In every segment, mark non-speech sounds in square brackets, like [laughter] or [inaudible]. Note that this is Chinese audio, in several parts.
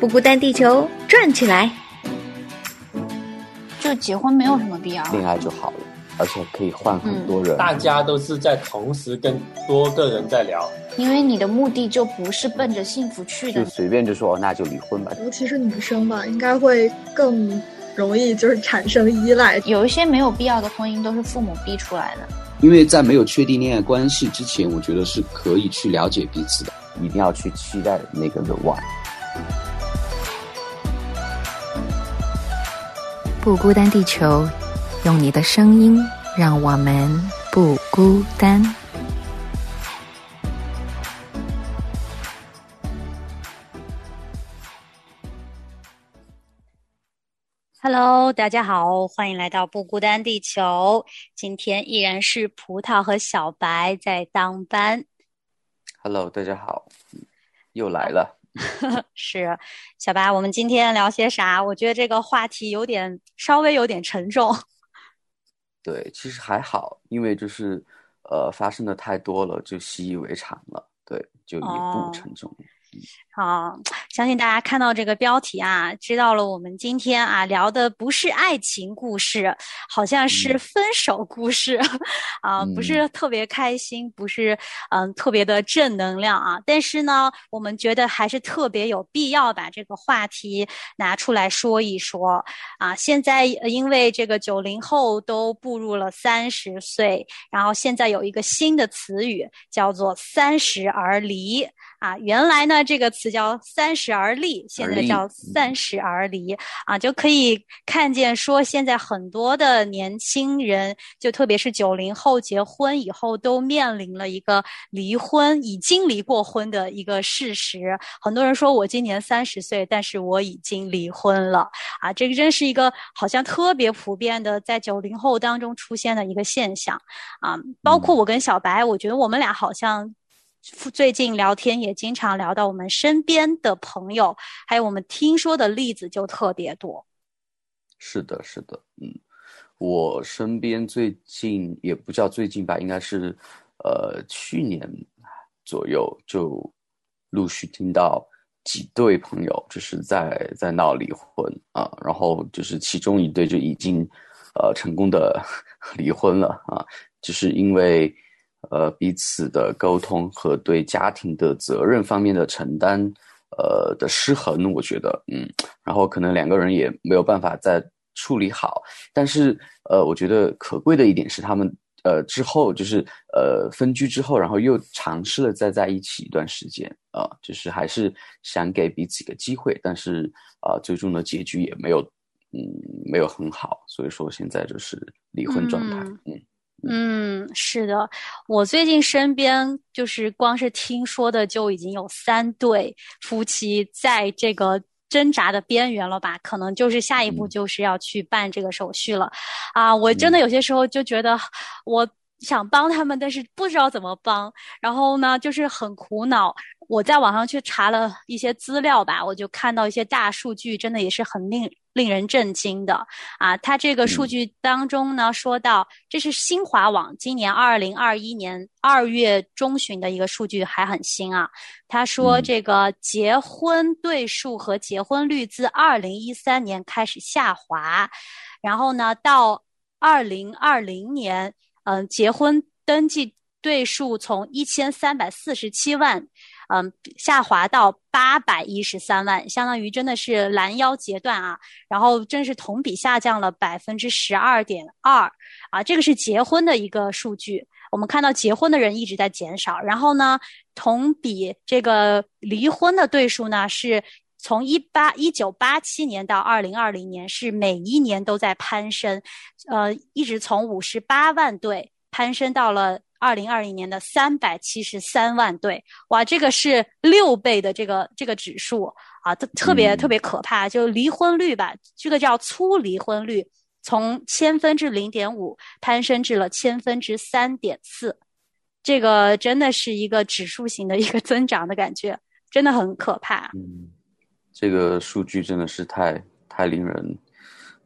不孤单，地球转起来。就结婚没有什么必要，恋爱就好了，而且可以换很多人。大家都是在同时跟多个人在聊，因为你的目的就不是奔着幸福去的，就随便就说那就离婚吧。尤其是女生吧，应该会更容易就是产生依赖。有一些没有必要的婚姻都是父母逼出来的。因为在没有确定恋爱关系之前，我觉得是可以去了解彼此的，一定要去期待那个的 one。不孤单，地球，用你的声音让我们不孤单。Hello，大家好，欢迎来到不孤单地球。今天依然是葡萄和小白在当班。Hello，大家好，又来了。[laughs] 是，小白，我们今天聊些啥？我觉得这个话题有点稍微有点沉重。[laughs] 对，其实还好，因为就是呃发生的太多了，就习以为常了。对，就也不沉重。好，相信大家看到这个标题啊，知道了我们今天啊聊的不是爱情故事，好像是分手故事，[laughs] 啊，不是特别开心，不是嗯特别的正能量啊。但是呢，我们觉得还是特别有必要把这个话题拿出来说一说啊。现在因为这个九零后都步入了三十岁，然后现在有一个新的词语叫做“三十而离”。啊，原来呢这个词叫“三十而立”，现在叫“三十而离”啊，就可以看见说现在很多的年轻人，就特别是九零后结婚以后，都面临了一个离婚，已经离过婚的一个事实。很多人说我今年三十岁，但是我已经离婚了啊，这个真是一个好像特别普遍的在九零后当中出现的一个现象啊。包括我跟小白，我觉得我们俩好像。最近聊天也经常聊到我们身边的朋友，还有我们听说的例子就特别多。是的，是的，嗯，我身边最近也不叫最近吧，应该是呃去年左右就陆续听到几对朋友就是在在闹离婚啊，然后就是其中一对就已经呃成功的 [laughs] 离婚了啊，就是因为。呃，彼此的沟通和对家庭的责任方面的承担，呃的失衡，我觉得，嗯，然后可能两个人也没有办法再处理好。但是，呃，我觉得可贵的一点是，他们呃之后就是呃分居之后，然后又尝试了再在一起一段时间啊，就是还是想给彼此一个机会，但是啊，最终的结局也没有，嗯，没有很好，所以说现在就是离婚状态，嗯。嗯，是的，我最近身边就是光是听说的就已经有三对夫妻在这个挣扎的边缘了吧？可能就是下一步就是要去办这个手续了，啊，我真的有些时候就觉得我想帮他们，但是不知道怎么帮，然后呢，就是很苦恼。我在网上去查了一些资料吧，我就看到一些大数据，真的也是很令令人震惊的啊！它这个数据当中呢，说到这是新华网今年二零二一年二月中旬的一个数据，还很新啊。他说这个结婚对数和结婚率自二零一三年开始下滑，然后呢，到二零二零年，嗯，结婚登记对数从一千三百四十七万。嗯，下滑到八百一十三万，相当于真的是拦腰截断啊！然后真是同比下降了百分之十二点二啊！这个是结婚的一个数据，我们看到结婚的人一直在减少。然后呢，同比这个离婚的对数呢，是从一八一九八七年到二零二零年，是每一年都在攀升，呃，一直从五十八万对攀升到了。二零二零年的三百七十三万对，哇，这个是六倍的这个这个指数啊，特特别特别可怕。就离婚率吧，这个叫粗离婚率，从千分之零点五攀升至了千分之三点四，这个真的是一个指数型的一个增长的感觉，真的很可怕。嗯，这个数据真的是太太令人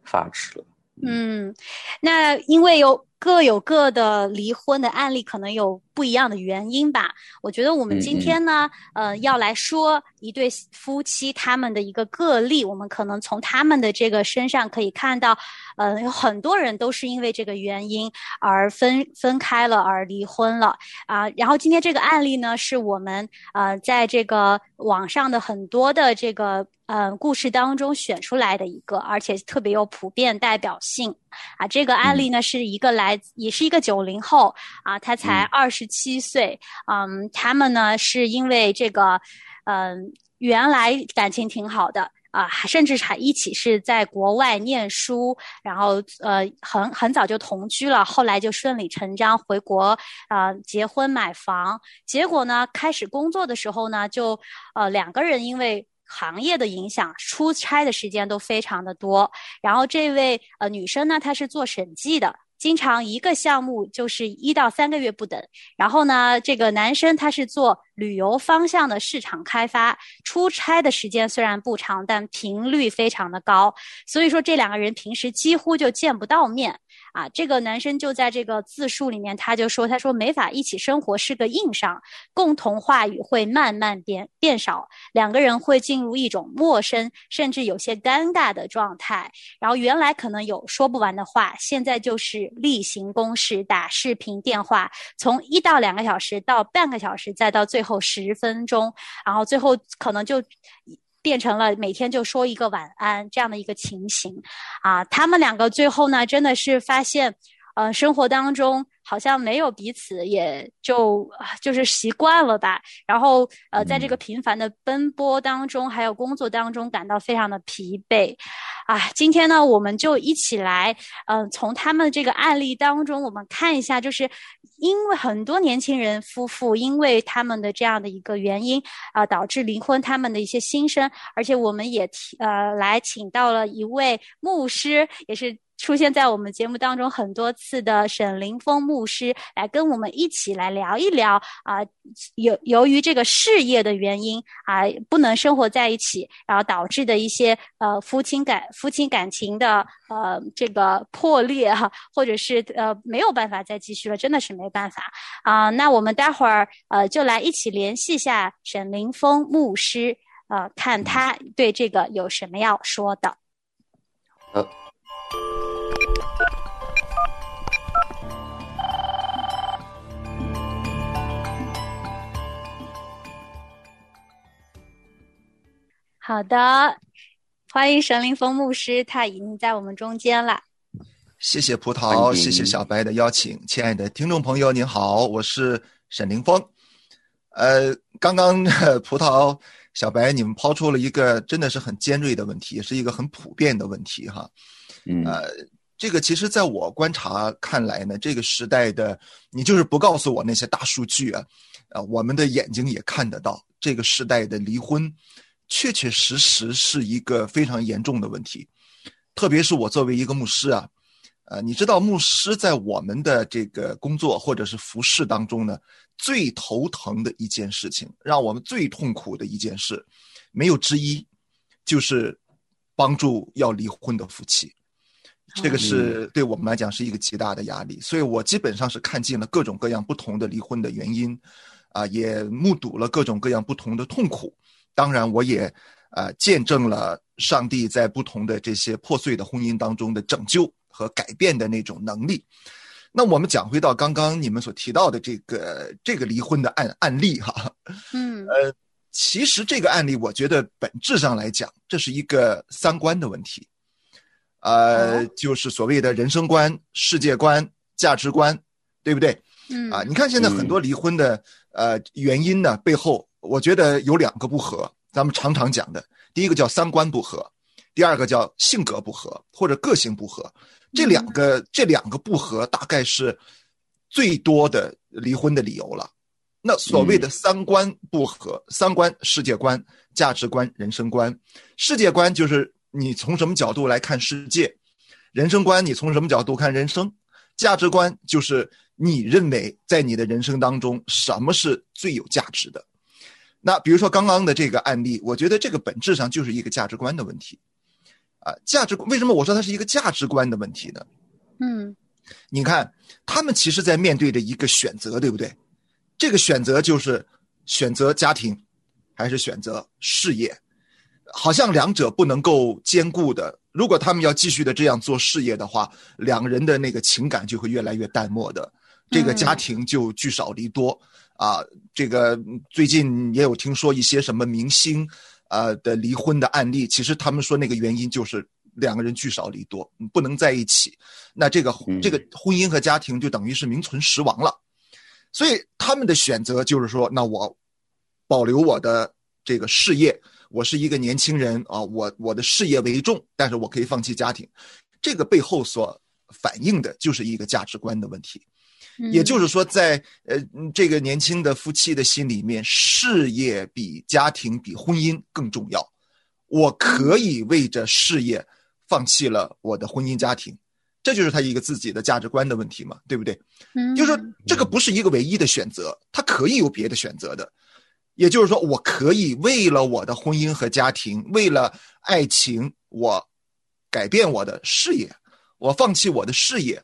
发指了。嗯，那因为有。各有各的离婚的案例，可能有不一样的原因吧。我觉得我们今天呢，呃，要来说一对夫妻他们的一个个例，我们可能从他们的这个身上可以看到，呃，有很多人都是因为这个原因而分分开了，而离婚了啊。然后今天这个案例呢，是我们呃在这个网上的很多的这个。呃，故事当中选出来的一个，而且特别有普遍代表性啊。这个案例呢，是一个来，也是一个九零后啊，他才二十七岁。嗯，他们呢是因为这个，嗯，原来感情挺好的啊，甚至还一起是在国外念书，然后呃，很很早就同居了，后来就顺理成章回国啊，结婚买房。结果呢，开始工作的时候呢，就呃两个人因为。行业的影响，出差的时间都非常的多。然后这位呃女生呢，她是做审计的，经常一个项目就是一到三个月不等。然后呢，这个男生他是做旅游方向的市场开发，出差的时间虽然不长，但频率非常的高。所以说这两个人平时几乎就见不到面。啊，这个男生就在这个自述里面，他就说：“他说没法一起生活是个硬伤，共同话语会慢慢变变少，两个人会进入一种陌生，甚至有些尴尬的状态。然后原来可能有说不完的话，现在就是例行公事，打视频电话，从一到两个小时到半个小时，再到最后十分钟，然后最后可能就。”变成了每天就说一个晚安这样的一个情形，啊，他们两个最后呢，真的是发现，呃，生活当中。好像没有彼此，也就就是习惯了吧。然后呃，在这个频繁的奔波当中，还有工作当中，感到非常的疲惫。啊，今天呢，我们就一起来，嗯，从他们这个案例当中，我们看一下，就是因为很多年轻人夫妇因为他们的这样的一个原因啊，导致离婚，他们的一些心声。而且我们也提呃来请到了一位牧师，也是。出现在我们节目当中很多次的沈凌峰牧师来跟我们一起来聊一聊啊，由由于这个事业的原因啊，不能生活在一起，然后导致的一些呃夫妻感夫妻感情的呃这个破裂哈，或者是呃没有办法再继续了，真的是没办法啊。那我们待会儿呃就来一起联系一下沈凌峰牧师呃，看他对这个有什么要说的。好的，欢迎神灵峰牧师，他已经在我们中间了。谢谢葡萄，谢谢小白的邀请，亲爱的听众朋友，您好，我是沈凌峰。呃，刚刚 [laughs] 葡萄、小白，你们抛出了一个真的是很尖锐的问题，也是一个很普遍的问题，哈。嗯。呃，这个其实在我观察看来呢，这个时代的你就是不告诉我那些大数据啊，啊，我们的眼睛也看得到，这个时代的离婚。确确实实是一个非常严重的问题，特别是我作为一个牧师啊，呃，你知道牧师在我们的这个工作或者是服饰当中呢，最头疼的一件事情，让我们最痛苦的一件事，没有之一，就是帮助要离婚的夫妻，这个是对我们来讲是一个极大的压力，所以我基本上是看尽了各种各样不同的离婚的原因，啊，也目睹了各种各样不同的痛苦。当然，我也，呃，见证了上帝在不同的这些破碎的婚姻当中的拯救和改变的那种能力。那我们讲回到刚刚你们所提到的这个这个离婚的案案例哈，嗯，[laughs] 呃，其实这个案例我觉得本质上来讲，这是一个三观的问题，呃，就是所谓的人生观、世界观、价值观，对不对？嗯，啊，你看现在很多离婚的呃原因呢，背后。我觉得有两个不合，咱们常常讲的，第一个叫三观不合，第二个叫性格不合或者个性不合，这两个这两个不合大概是最多的离婚的理由了。那所谓的三观不合，三观世界观、价值观、人生观，世界观就是你从什么角度来看世界，人生观你从什么角度看人生，价值观就是你认为在你的人生当中什么是最有价值的。那比如说刚刚的这个案例，我觉得这个本质上就是一个价值观的问题，啊，价值为什么我说它是一个价值观的问题呢？嗯，你看，他们其实在面对着一个选择，对不对？这个选择就是选择家庭，还是选择事业？好像两者不能够兼顾的。如果他们要继续的这样做事业的话，两个人的那个情感就会越来越淡漠的，这个家庭就聚少离多啊。这个最近也有听说一些什么明星，呃的离婚的案例，其实他们说那个原因就是两个人聚少离多，不能在一起，那这个这个婚姻和家庭就等于是名存实亡了。所以他们的选择就是说，那我保留我的这个事业。我是一个年轻人啊，我我的事业为重，但是我可以放弃家庭，这个背后所反映的就是一个价值观的问题，也就是说，在呃这个年轻的夫妻的心里面，事业比家庭比婚姻更重要，我可以为着事业放弃了我的婚姻家庭，这就是他一个自己的价值观的问题嘛，对不对？嗯，就是说这个不是一个唯一的选择，他可以有别的选择的。也就是说，我可以为了我的婚姻和家庭，为了爱情，我改变我的事业，我放弃我的事业，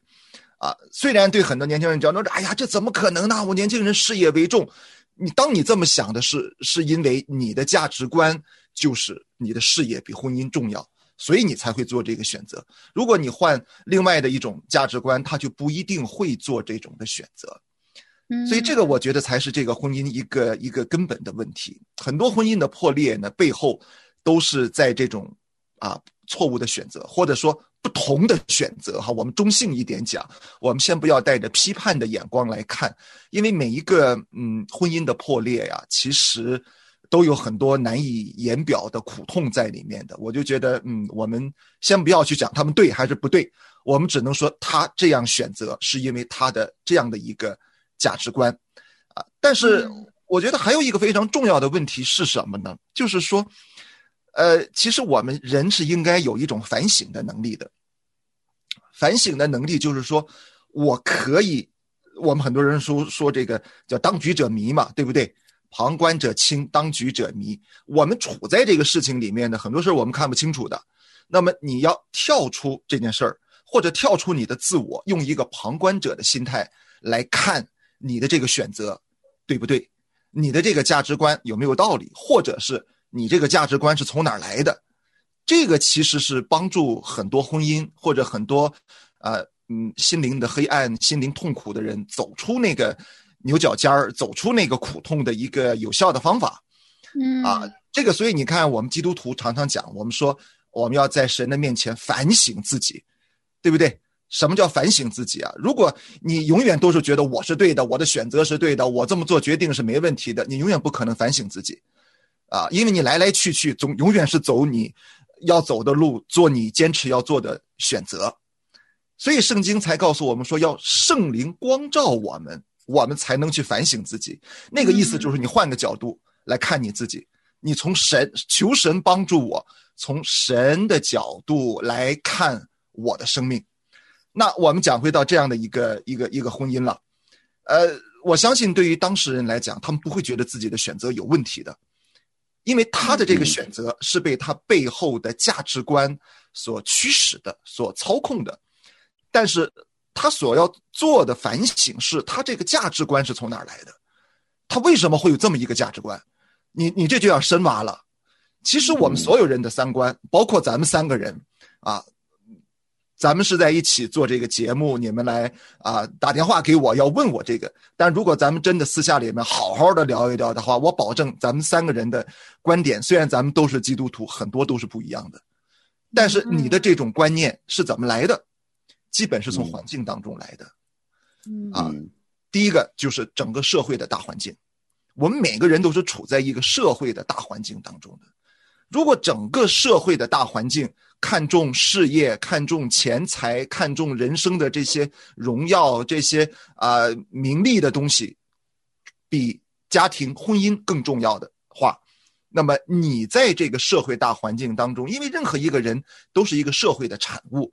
啊，虽然对很多年轻人讲说，哎呀，这怎么可能呢？我年轻人事业为重。你当你这么想的是，是因为你的价值观就是你的事业比婚姻重要，所以你才会做这个选择。如果你换另外的一种价值观，他就不一定会做这种的选择。所以这个我觉得才是这个婚姻一个一个根本的问题。很多婚姻的破裂呢，背后都是在这种啊错误的选择，或者说不同的选择。哈，我们中性一点讲，我们先不要带着批判的眼光来看，因为每一个嗯婚姻的破裂呀，其实都有很多难以言表的苦痛在里面的。我就觉得嗯，我们先不要去讲他们对还是不对，我们只能说他这样选择是因为他的这样的一个。价值观，啊，但是我觉得还有一个非常重要的问题是什么呢？就是说，呃，其实我们人是应该有一种反省的能力的。反省的能力就是说，我可以，我们很多人说说这个叫当局者迷嘛，对不对？旁观者清，当局者迷。我们处在这个事情里面的很多事我们看不清楚的，那么你要跳出这件事儿，或者跳出你的自我，用一个旁观者的心态来看。你的这个选择对不对？你的这个价值观有没有道理？或者是你这个价值观是从哪儿来的？这个其实是帮助很多婚姻或者很多，呃，嗯，心灵的黑暗、心灵痛苦的人走出那个牛角尖儿、走出那个苦痛的一个有效的方法。嗯啊，这个所以你看，我们基督徒常常讲，我们说我们要在神的面前反省自己，对不对？什么叫反省自己啊？如果你永远都是觉得我是对的，我的选择是对的，我这么做决定是没问题的，你永远不可能反省自己，啊，因为你来来去去总永远是走你要走的路，做你坚持要做的选择，所以圣经才告诉我们说要圣灵光照我们，我们才能去反省自己。那个意思就是你换个角度来看你自己，你从神求神帮助我，从神的角度来看我的生命。那我们讲回到这样的一个一个一个婚姻了，呃，我相信对于当事人来讲，他们不会觉得自己的选择有问题的，因为他的这个选择是被他背后的价值观所驱使的、所操控的。但是他所要做的反省是，他这个价值观是从哪儿来的？他为什么会有这么一个价值观？你你这就要深挖了。其实我们所有人的三观，包括咱们三个人啊。咱们是在一起做这个节目，你们来啊打电话给我要问我这个。但如果咱们真的私下里面好好的聊一聊的话，我保证咱们三个人的观点，虽然咱们都是基督徒，很多都是不一样的。但是你的这种观念是怎么来的？基本是从环境当中来的。啊，第一个就是整个社会的大环境，我们每个人都是处在一个社会的大环境当中的。如果整个社会的大环境，看重事业，看重钱财，看重人生的这些荣耀，这些啊名利的东西，比家庭婚姻更重要的话，那么你在这个社会大环境当中，因为任何一个人都是一个社会的产物，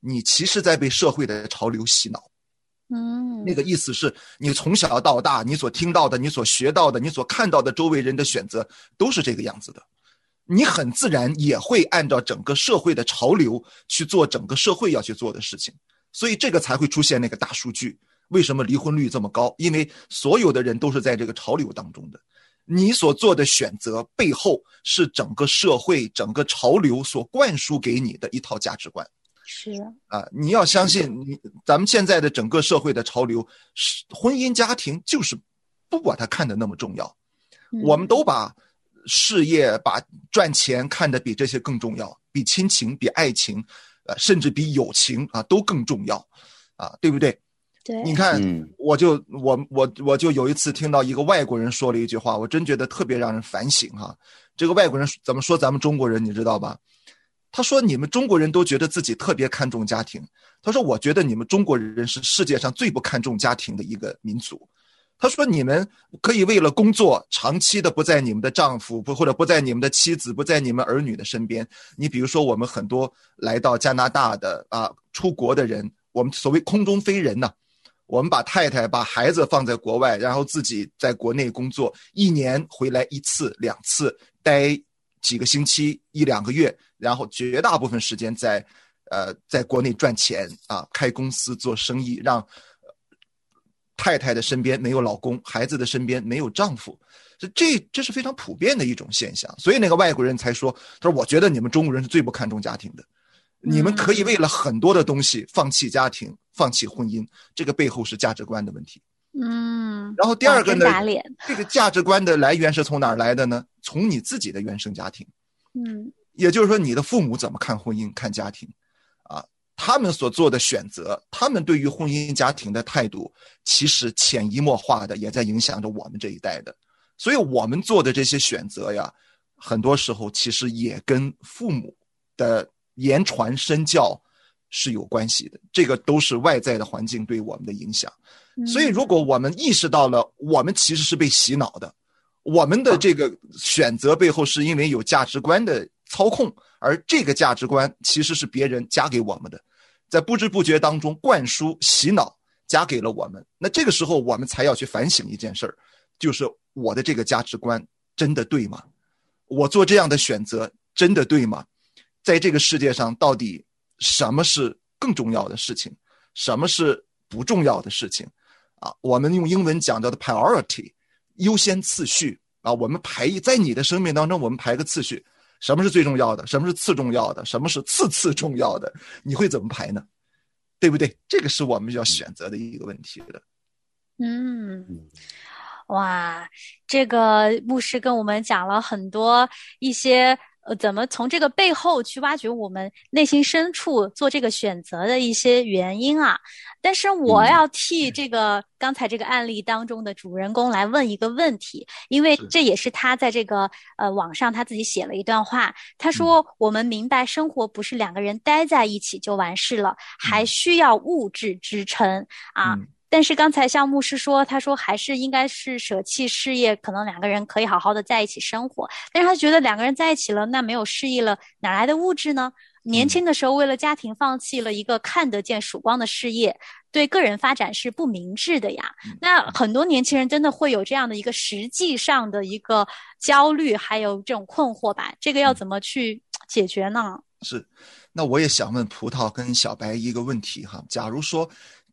你其实在被社会的潮流洗脑。嗯，那个意思是你从小到大，你所听到的，你所学到的，你所看到的周围人的选择，都是这个样子的。你很自然也会按照整个社会的潮流去做整个社会要去做的事情，所以这个才会出现那个大数据。为什么离婚率这么高？因为所有的人都是在这个潮流当中的，你所做的选择背后是整个社会、整个潮流所灌输给你的一套价值观。是啊，你要相信你，咱们现在的整个社会的潮流是婚姻家庭就是不把它看得那么重要，我们都把事业、把赚钱看得比这些更重要，比亲情、比爱情，呃，甚至比友情啊都更重要，啊，对不对？对，你看，嗯我就我我我就有一次听到一个外国人说了一句话，我真觉得特别让人反省哈。这个外国人怎么说咱们中国人，你知道吧？他说：“你们中国人都觉得自己特别看重家庭。”他说：“我觉得你们中国人是世界上最不看重家庭的一个民族。”他说：“你们可以为了工作，长期的不在你们的丈夫不或者不在你们的妻子不在你们儿女的身边。你比如说，我们很多来到加拿大的啊出国的人，我们所谓空中飞人呢、我们把太太、把孩子放在国外，然后自己在国内工作，一年回来一次、两次，待几个星期、一两个月，然后绝大部分时间在，呃，在国内赚钱啊，开公司做生意，让太太的身边没有老公，孩子的身边没有丈夫，这这这是非常普遍的一种现象。所以那个外国人才说，他说我觉得你们中国人是最不看重家庭的。你们可以为了很多的东西放弃家庭、放弃婚姻，这个背后是价值观的问题。嗯，然后第二个呢这个价值观的来源是从哪儿来的呢？从你自己的原生家庭，嗯也就是说，你的父母怎么看婚姻、看家庭，啊，他们所做的选择，他们对于婚姻家庭的态度，其实潜移默化的也在影响着我们这一代的。所以，我们做的这些选择呀，很多时候其实也跟父母的言传身教是有关系的。这个都是外在的环境对我们的影响。所以，如果我们意识到了我们其实是被洗脑的，我们的这个选择背后是因为有价值观的操控，而这个价值观其实是别人加给我们的，在不知不觉当中灌输、洗脑，加给了我们。那这个时候，我们才要去反省一件事儿，就是我的这个价值观真的对吗？我做这样的选择真的对吗？在这个世界上，到底什么是更重要的事情，什么是不重要的事情？啊，我们用英文讲叫的 priority，优先次序啊，我们排一在你的生命当中，我们排个次序，什么是最重要的，什么是次重要的，什么是次次重要的，你会怎么排呢？对不对？这个是我们要选择的一个问题的。嗯，哇，这个牧师跟我们讲了很多一些呃，怎么从这个背后去挖掘我们内心深处做这个选择的一些原因啊。但是我要替这个刚才这个案例当中的主人公来问一个问题，因为这也是他在这个呃网上他自己写了一段话，他说：“我们明白生活不是两个人待在一起就完事了，还需要物质支撑。啊。嗯但是刚才像牧师说，他说还是应该是舍弃事业，可能两个人可以好好的在一起生活。但是他觉得两个人在一起了，那没有事业了，哪来的物质呢？年轻的时候为了家庭放弃了一个看得见曙光的事业，对个人发展是不明智的呀。那很多年轻人真的会有这样的一个实际上的一个焦虑，还有这种困惑吧？这个要怎么去解决呢？是，那我也想问葡萄跟小白一个问题哈，假如说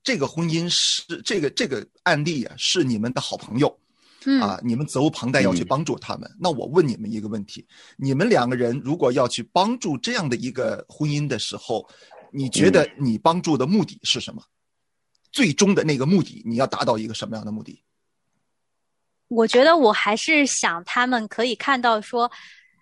这个婚姻是这个这个案例啊，是你们的好朋友，嗯啊，你们责无旁贷要去帮助他们。那我问你们一个问题：你们两个人如果要去帮助这样的一个婚姻的时候，你觉得你帮助的目的是什么？最终的那个目的，你要达到一个什么样的目的？我觉得我还是想他们可以看到说，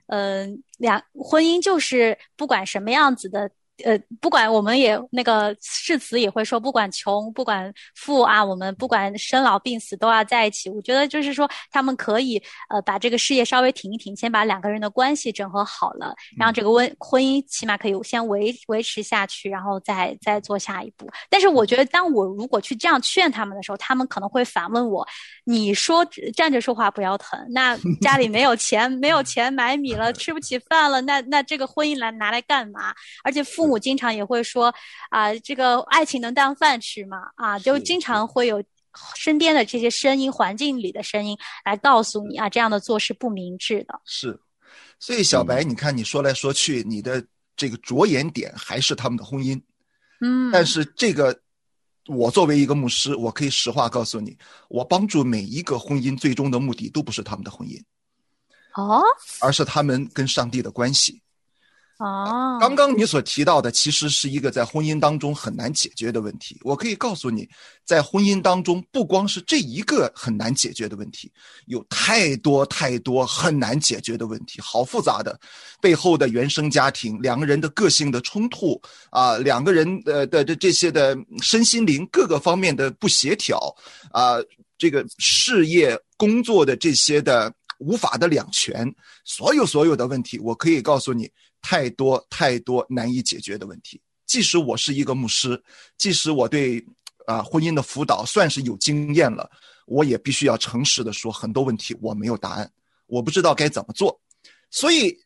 嗯、两婚姻就是不管什么样子的。呃，不管我们也那个誓词也会说，不管穷不管富啊，我们不管生老病死都要在一起。我觉得就是说，他们可以呃把这个事业稍微停一停，先把两个人的关系整合好了，让这个婚婚姻起码可以先维维持下去，然后再再做下一步。但是我觉得，当我如果去这样劝他们的时候，他们可能会反问我：“你说站着说话不腰疼，那家里没有钱，没有钱买米了，[laughs] 吃不起饭了，那那这个婚姻来拿来干嘛？而且父母经常也会说啊、这个爱情能当饭吃吗？啊，就经常会有。”身边的这些声音，环境里的声音来告诉你啊，这样的做是不明智的。是，所以小白，你看你说来说去，你的这个着眼点还是他们的婚姻，嗯，但是这个，我作为一个牧师，我可以实话告诉你，我帮助每一个婚姻最终的目的都不是他们的婚姻，哦而是他们跟上帝的关系。哦，刚刚你所提到的，其实是一个在婚姻当中很难解决的问题。我可以告诉你，在婚姻当中，不光是这一个很难解决的问题，有太多太多很难解决的问题，好复杂的，背后的原生家庭，两个人的个性的冲突啊，两个人呃的这这些的身心灵各个方面的不协调啊，这个事业工作的这些的无法的两全，所有所有的问题，我可以告诉你。太多太多难以解决的问题。即使我是一个牧师，即使我对啊婚姻的辅导算是有经验了，我也必须要诚实的说，很多问题我没有答案，我不知道该怎么做。所以，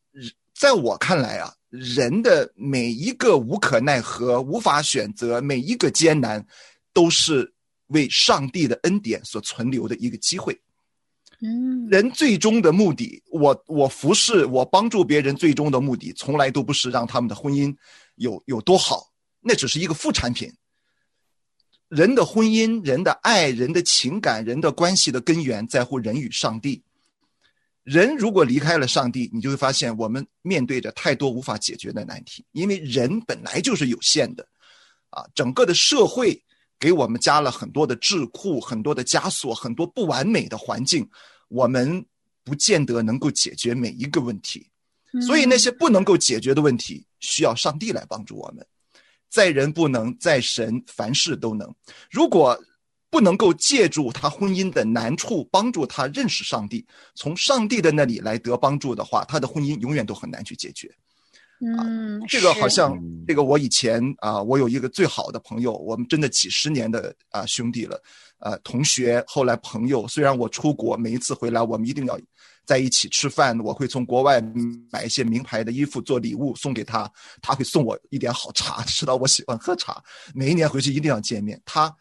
在我看来啊，人的每一个无可奈何、无法选择，每一个艰难，都是为上帝的恩典所存留的一个机会。嗯，人最终的目的，我我服侍我帮助别人，最终的目的从来都不是让他们的婚姻有有多好，那只是一个副产品。人的婚姻、人的爱、人的情感、人的关系的根源在乎人与上帝。人如果离开了上帝，你就会发现我们面对着太多无法解决的难题，因为人本来就是有限的，啊，整个的社会。给我们加了很多的智库，很多的枷锁，很多不完美的环境，我们不见得能够解决每一个问题。所以那些不能够解决的问题，需要上帝来帮助我们。在人不能，在神凡事都能。如果不能够借助他婚姻的难处，帮助他认识上帝，从上帝的那里来得帮助的话，他的婚姻永远都很难去解决。嗯，这个好像，这个我以前啊，我有一个最好的朋友，我们真的几十年的啊兄弟了，呃，同学，后来朋友。虽然我出国，每一次回来，我们一定要在一起吃饭。我会从国外买一些名牌的衣服做礼物送给他，他会送我一点好茶，[laughs] 知道我喜欢喝茶。每一年回去一定要见面。他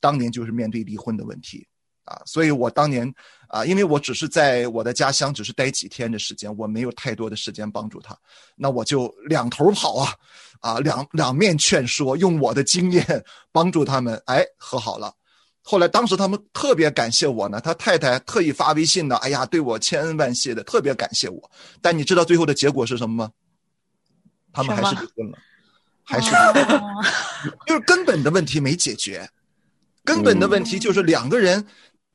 当年就是面对离婚的问题。啊，所以我当年啊，因为我只是在我的家乡只是待几天的时间，我没有太多的时间帮助他，那我就两头跑啊，啊两两面劝说，用我的经验 [laughs] 帮助他们，哎和好了。后来当时他们特别感谢我呢，他太太特意发微信呢，哎呀对我千恩万谢的，特别感谢我。但你知道最后的结果是什么吗？他们还是离婚了，还是离婚 [laughs] 就是根本的问题没解决，根本的问题就是两个人。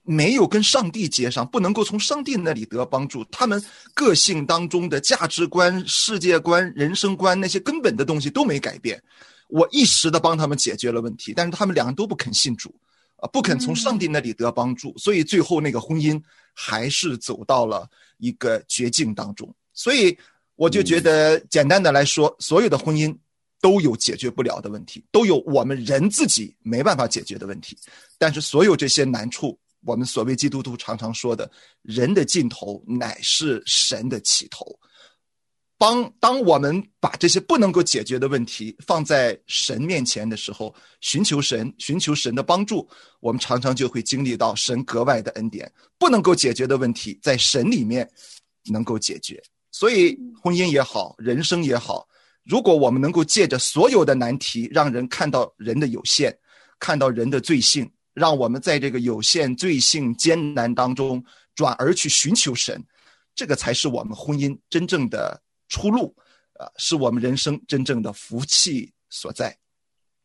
没有跟上帝接上，不能够从上帝那里得帮助。他们个性当中的价值观、世界观、人生观那些根本的东西都没改变。我一时的帮他们解决了问题，但是他们两个都不肯信主，啊，不肯从上帝那里得帮助，所以最后那个婚姻还是走到了一个绝境当中。所以我就觉得，简单的来说，所有的婚姻都有解决不了的问题，都有我们人自己没办法解决的问题。但是所有这些难处。我们所谓基督徒常常说的，人的尽头乃是神的起头。当当我们把这些不能够解决的问题放在神面前的时候，寻求神，寻求神的帮助，我们常常就会经历到神格外的恩典。不能够解决的问题，在神里面能够解决。所以，婚姻也好，人生也好，如果我们能够借着所有的难题，让人看到人的有限，看到人的罪性。让我们在这个有限、罪性、艰难当中，转而去寻求神，这个才是我们婚姻真正的出路，啊，是我们人生真正的福气所在。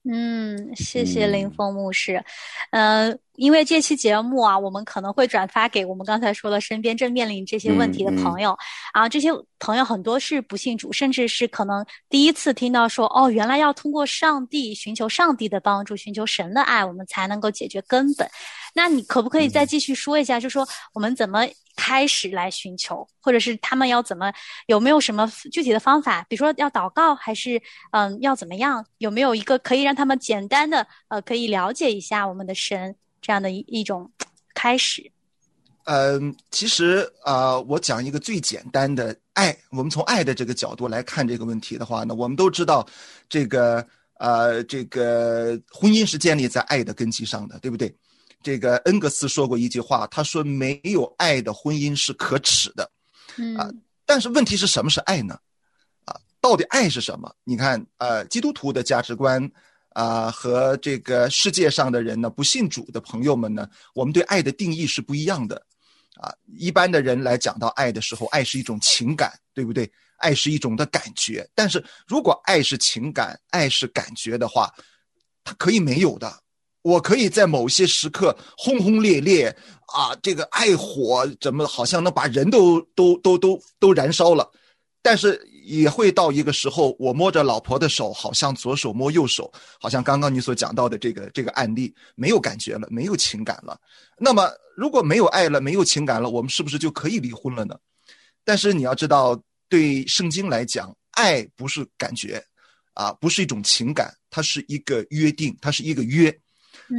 嗯，谢谢林峰牧师。嗯，因为这期节目啊，我们可能会转发给我们刚才说的身边正面临这些问题的朋友啊，这些朋友很多是不信主，甚至是可能第一次听到说，哦，原来要通过上帝寻求上帝的帮助，寻求神的爱，我们才能够解决根本。那你可不可以再继续说一下，就说我们怎么？开始来寻求，或者是他们要怎么？有没有什么具体的方法？比如说要祷告，还是嗯要怎么样？有没有一个可以让他们简单的呃可以了解一下我们的神这样的一一种开始？嗯，其实啊，我讲一个最简单的爱。我们从爱的这个角度来看这个问题的话呢，我们都知道，这个呃这个婚姻是建立在爱的根基上的，对不对？这个恩格斯说过一句话，他说：“没有爱的婚姻是可耻的。”啊，但是问题是什么是爱呢？啊，到底爱是什么？你看，呃，基督徒的价值观，啊、和这个世界上的人呢，不信主的朋友们呢，我们对爱的定义是不一样的。啊，一般的人来讲到爱的时候，爱是一种情感，对不对？爱是一种的感觉。但是如果爱是情感，爱是感觉的话，它可以没有的。我可以在某些时刻轰轰烈烈啊，这个爱火怎么好像能把人都都都都都燃烧了，但是也会到一个时候，我摸着老婆的手，好像左手摸右手，好像刚刚你所讲到的这个这个案例，没有感觉了，没有情感了。那么如果没有爱了，没有情感了，我们是不是就可以离婚了呢？但是你要知道，对圣经来讲，爱不是感觉，啊，不是一种情感，它是一个约定，它是一个约。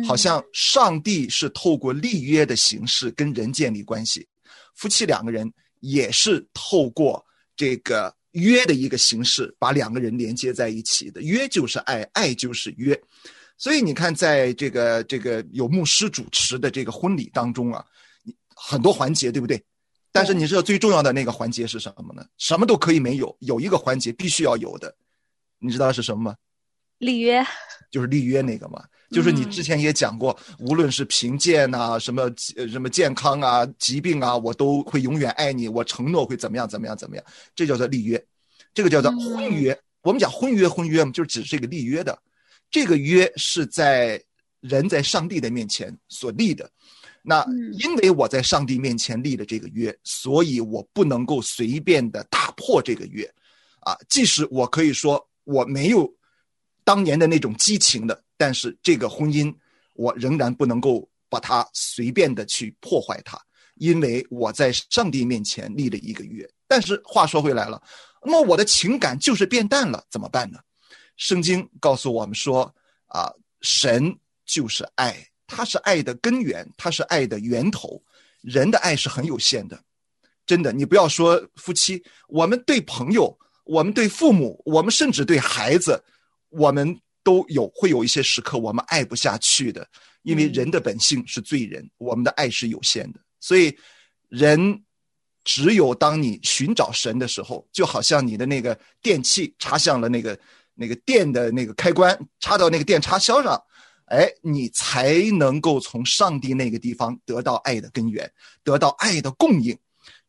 好像上帝是透过立约的形式跟人建立关系，夫妻两个人也是透过这个约的一个形式把两个人连接在一起的。约就是爱，爱就是约。所以你看，在这个这个有牧师主持的这个婚礼当中啊，很多环节，对不对？但是你知道最重要的那个环节是什么呢？什么都可以没有，有一个环节必须要有的，你知道是什么吗？立约，就是立约那个嘛。就是你之前也讲过，无论是贫贱呐、什么呃什么健康啊、疾病啊，我都会永远爱你，我承诺会怎么样怎么样怎么样，这叫做立约，这个叫做婚约。我们讲婚约，婚约嘛，就是指这个立约的，这个约是在人在上帝的面前所立的。那因为我在上帝面前立了这个约，所以我不能够随便的打破这个约，啊，即使我可以说我没有当年的那种激情的。但是这个婚姻，我仍然不能够把它随便的去破坏它，因为我在上帝面前立了一个约。但是话说回来了，那么我的情感就是变淡了，怎么办呢？圣经告诉我们说，啊，神就是爱，他是爱的根源，他是爱的源头。人的爱是很有限的，真的，你不要说夫妻，我们对朋友，我们对父母，我们甚至对孩子，我们。都有会有一些时刻我们爱不下去的，因为人的本性是罪人，我们的爱是有限的，所以人只有当你寻找神的时候，就好像你的那个电器插向了那个那个电的那个开关，插到那个电插销上，哎，你才能够从上帝那个地方得到爱的根源，得到爱的供应。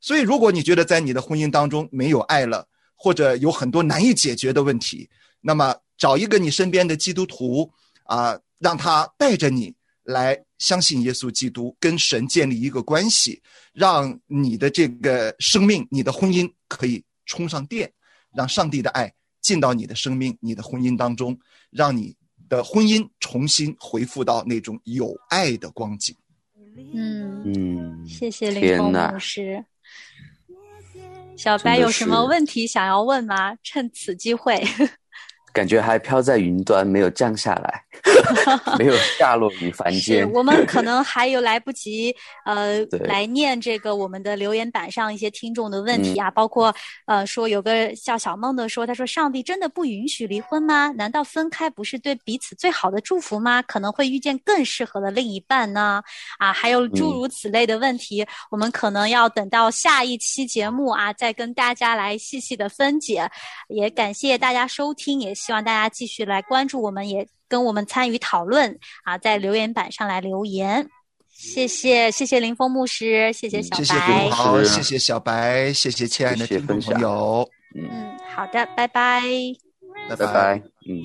所以，如果你觉得在你的婚姻当中没有爱了，或者有很多难以解决的问题，那么。找一个你身边的基督徒啊，让他带着你来相信耶稣基督，跟神建立一个关系，让你的这个生命、你的婚姻可以充上电，让上帝的爱进到你的生命、你的婚姻当中，让你的婚姻重新恢复到那种有爱的光景。嗯嗯，谢谢林峰牧师。小白有什么问题想要问吗？趁此机会。感觉还飘在云端，没有降下来，[laughs] 没有下落于凡间。我们可能还有来不及，呃，来念这个我们的留言板上一些听众的问题啊，包括呃，说有个叫小梦的说，他说上帝真的不允许离婚吗？难道分开不是对彼此最好的祝福吗？可能会遇见更适合的另一半呢？啊，还有诸如此类的问题，我们可能要等到下一期节目啊，再跟大家来细细的分解。也感谢大家收听，也。希望大家继续来关注我们，也跟我们参与讨论啊，在留言板上来留言。谢谢，谢谢林峰牧师，谢谢小白，好，谢谢小白，谢谢亲爱的听众朋友。嗯，好的，拜拜，拜拜，嗯。